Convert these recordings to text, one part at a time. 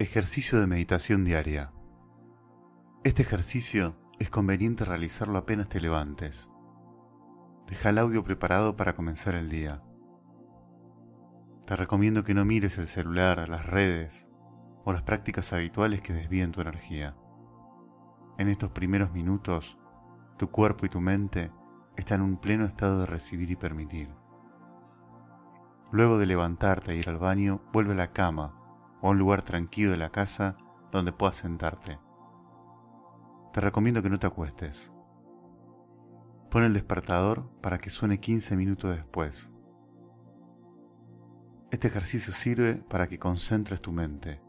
Ejercicio de meditación diaria. Este ejercicio es conveniente realizarlo apenas te levantes. Deja el audio preparado para comenzar el día. Te recomiendo que no mires el celular, las redes o las prácticas habituales que desvíen tu energía. En estos primeros minutos, tu cuerpo y tu mente están en un pleno estado de recibir y permitir. Luego de levantarte e ir al baño, vuelve a la cama o un lugar tranquilo de la casa donde puedas sentarte. Te recomiendo que no te acuestes. Pon el despertador para que suene 15 minutos después. Este ejercicio sirve para que concentres tu mente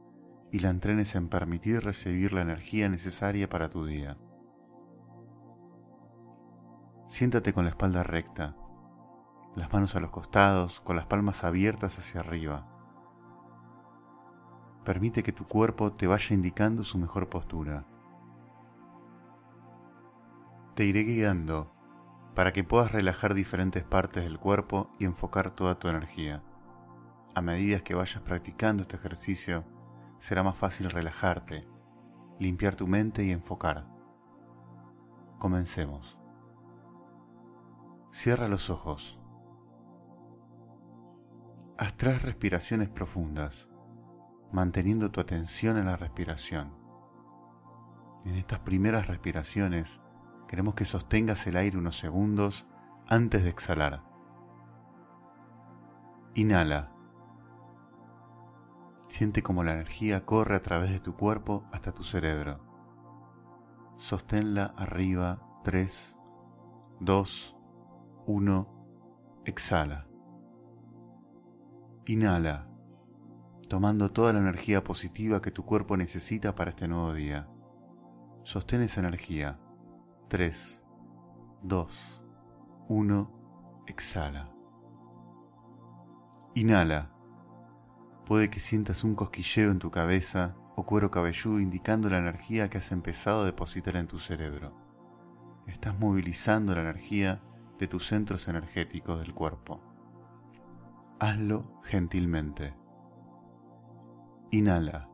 y la entrenes en permitir recibir la energía necesaria para tu día. Siéntate con la espalda recta las manos a los costados, con las palmas abiertas hacia arriba. Permite que tu cuerpo te vaya indicando su mejor postura. Te iré guiando para que puedas relajar diferentes partes del cuerpo y enfocar toda tu energía. A medida que vayas practicando este ejercicio, será más fácil relajarte, limpiar tu mente y enfocar. Comencemos. Cierra los ojos. Haz tres respiraciones profundas, manteniendo tu atención en la respiración. En estas primeras respiraciones queremos que sostengas el aire unos segundos antes de exhalar. Inhala. Siente como la energía corre a través de tu cuerpo hasta tu cerebro. Sosténla arriba. 3, 2, 1. Exhala. Inhala, tomando toda la energía positiva que tu cuerpo necesita para este nuevo día. Sostén esa energía. 3, 2, 1, exhala. Inhala. Puede que sientas un cosquilleo en tu cabeza o cuero cabelludo indicando la energía que has empezado a depositar en tu cerebro. Estás movilizando la energía de tus centros energéticos del cuerpo. Hazlo gentilmente. Inhala.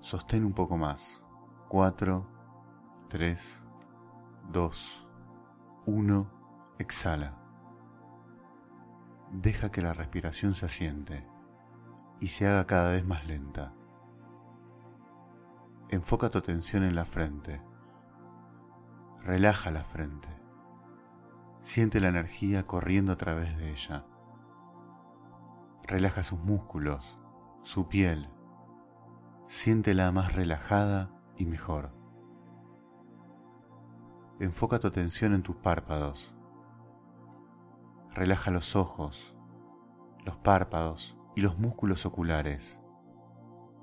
Sostén un poco más. 4, 3, 2, 1. Exhala. Deja que la respiración se asiente y se haga cada vez más lenta. Enfoca tu atención en la frente. Relaja la frente. Siente la energía corriendo a través de ella. Relaja sus músculos, su piel. Siéntela más relajada y mejor. Enfoca tu atención en tus párpados. Relaja los ojos, los párpados y los músculos oculares.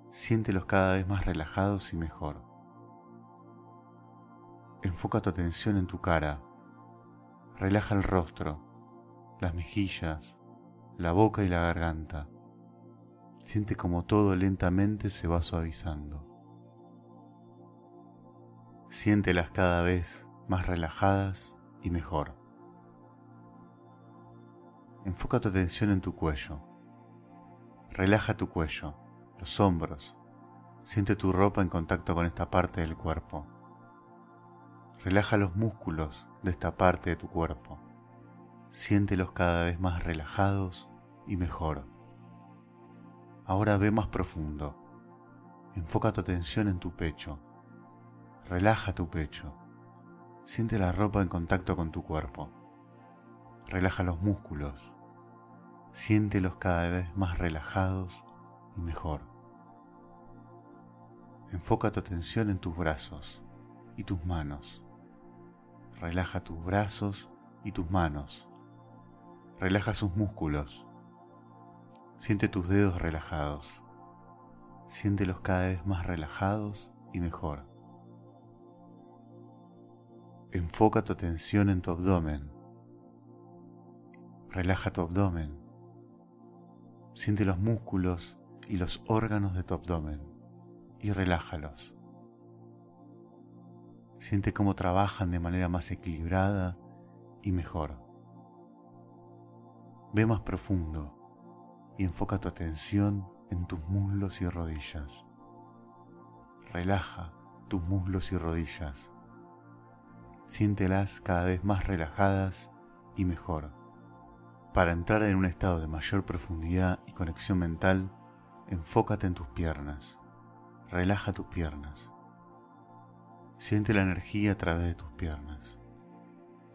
Siéntelos cada vez más relajados y mejor. Enfoca tu atención en tu cara. Relaja el rostro, las mejillas, la boca y la garganta. Siente como todo lentamente se va suavizando. Siéntelas cada vez más relajadas y mejor. Enfoca tu atención en tu cuello. Relaja tu cuello, los hombros. Siente tu ropa en contacto con esta parte del cuerpo. Relaja los músculos de esta parte de tu cuerpo. Siéntelos cada vez más relajados y mejor. Ahora ve más profundo. Enfoca tu atención en tu pecho. Relaja tu pecho. Siente la ropa en contacto con tu cuerpo. Relaja los músculos. Siéntelos cada vez más relajados y mejor. Enfoca tu atención en tus brazos y tus manos. Relaja tus brazos y tus manos. Relaja sus músculos. Siente tus dedos relajados. Siéntelos cada vez más relajados y mejor. Enfoca tu atención en tu abdomen. Relaja tu abdomen. Siente los músculos y los órganos de tu abdomen y relájalos. Siente cómo trabajan de manera más equilibrada y mejor. Ve más profundo y enfoca tu atención en tus muslos y rodillas. Relaja tus muslos y rodillas. Siéntelas cada vez más relajadas y mejor. Para entrar en un estado de mayor profundidad y conexión mental, enfócate en tus piernas. Relaja tus piernas. Siente la energía a través de tus piernas.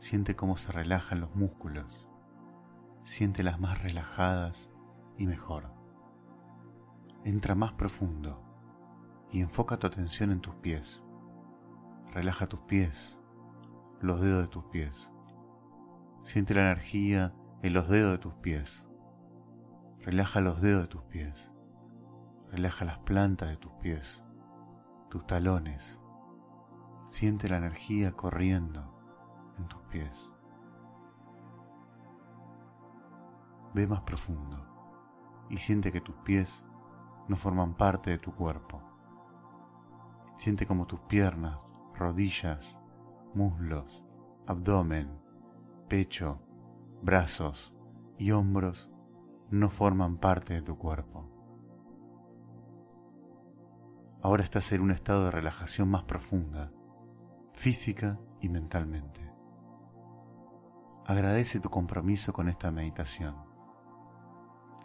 Siente cómo se relajan los músculos. Siéntelas más relajadas y mejor. Entra más profundo y enfoca tu atención en tus pies. Relaja tus pies, los dedos de tus pies. Siente la energía en los dedos de tus pies. Relaja los dedos de tus pies. Relaja las plantas de tus pies, tus talones. Siente la energía corriendo en tus pies. Ve más profundo y siente que tus pies no forman parte de tu cuerpo Siente como tus piernas, rodillas, muslos, abdomen, pecho, brazos y hombros no forman parte de tu cuerpo. Ahora estás en un estado de relajación más profunda, física y mentalmente. Agradece tu compromiso con esta meditación.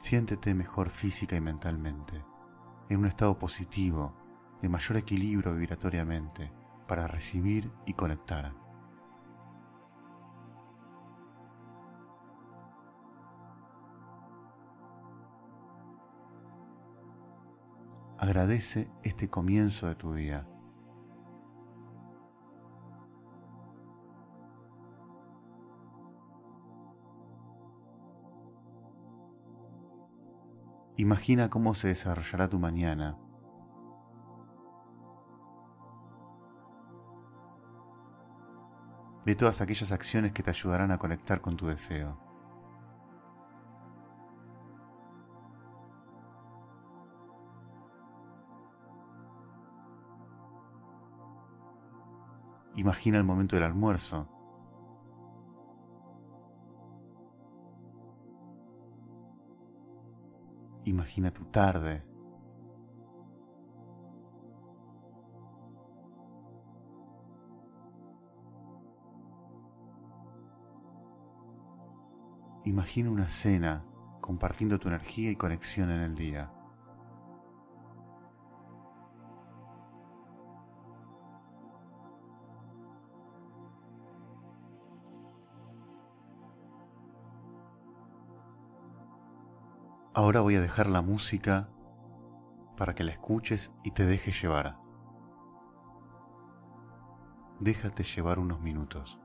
Siéntete mejor física y mentalmente, en un estado positivo de mayor equilibrio vibratoriamente para recibir y conectar. Agradece este comienzo de tu día. Imagina cómo se desarrollará tu mañana Ve todas aquellas acciones que te ayudarán a conectar con tu deseo. Imagina el momento del almuerzo. Imagina tu tarde. Imagina una cena compartiendo tu energía y conexión en el día. Ahora voy a dejar la música para que la escuches y te dejes llevar. Déjate llevar unos minutos.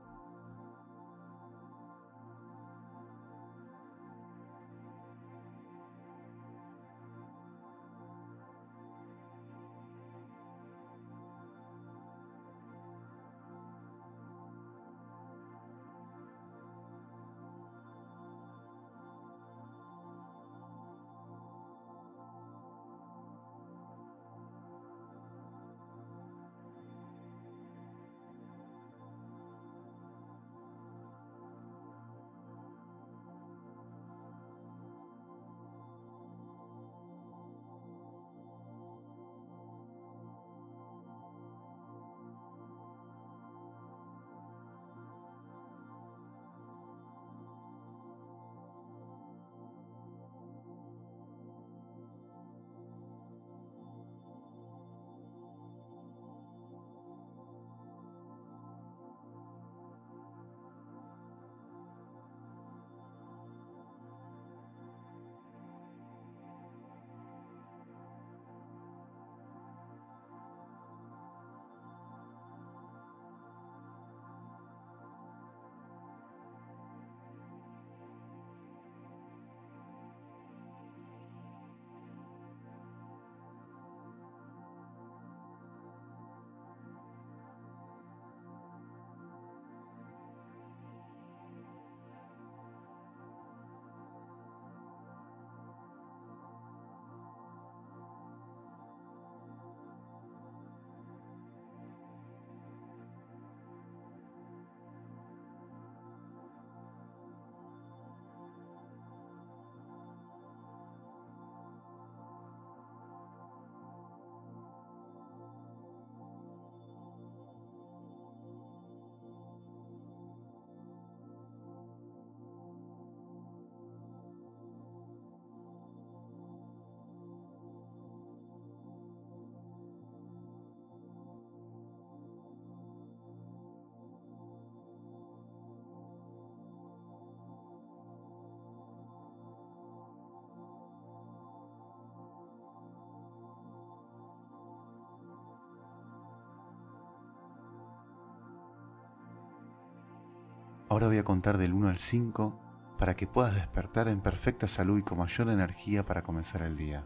Ahora voy a contar del 1 al 5 para que puedas despertar en perfecta salud y con mayor energía para comenzar el día.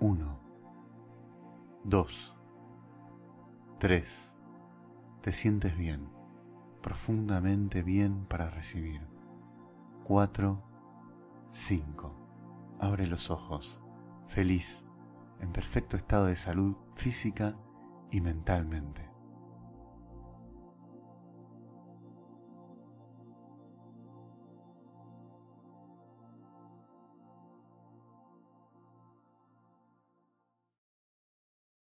1 2 3 Te sientes bien, profundamente bien para recibir. 4 5 Abre los ojos, feliz, en perfecto estado de salud física y mentalmente.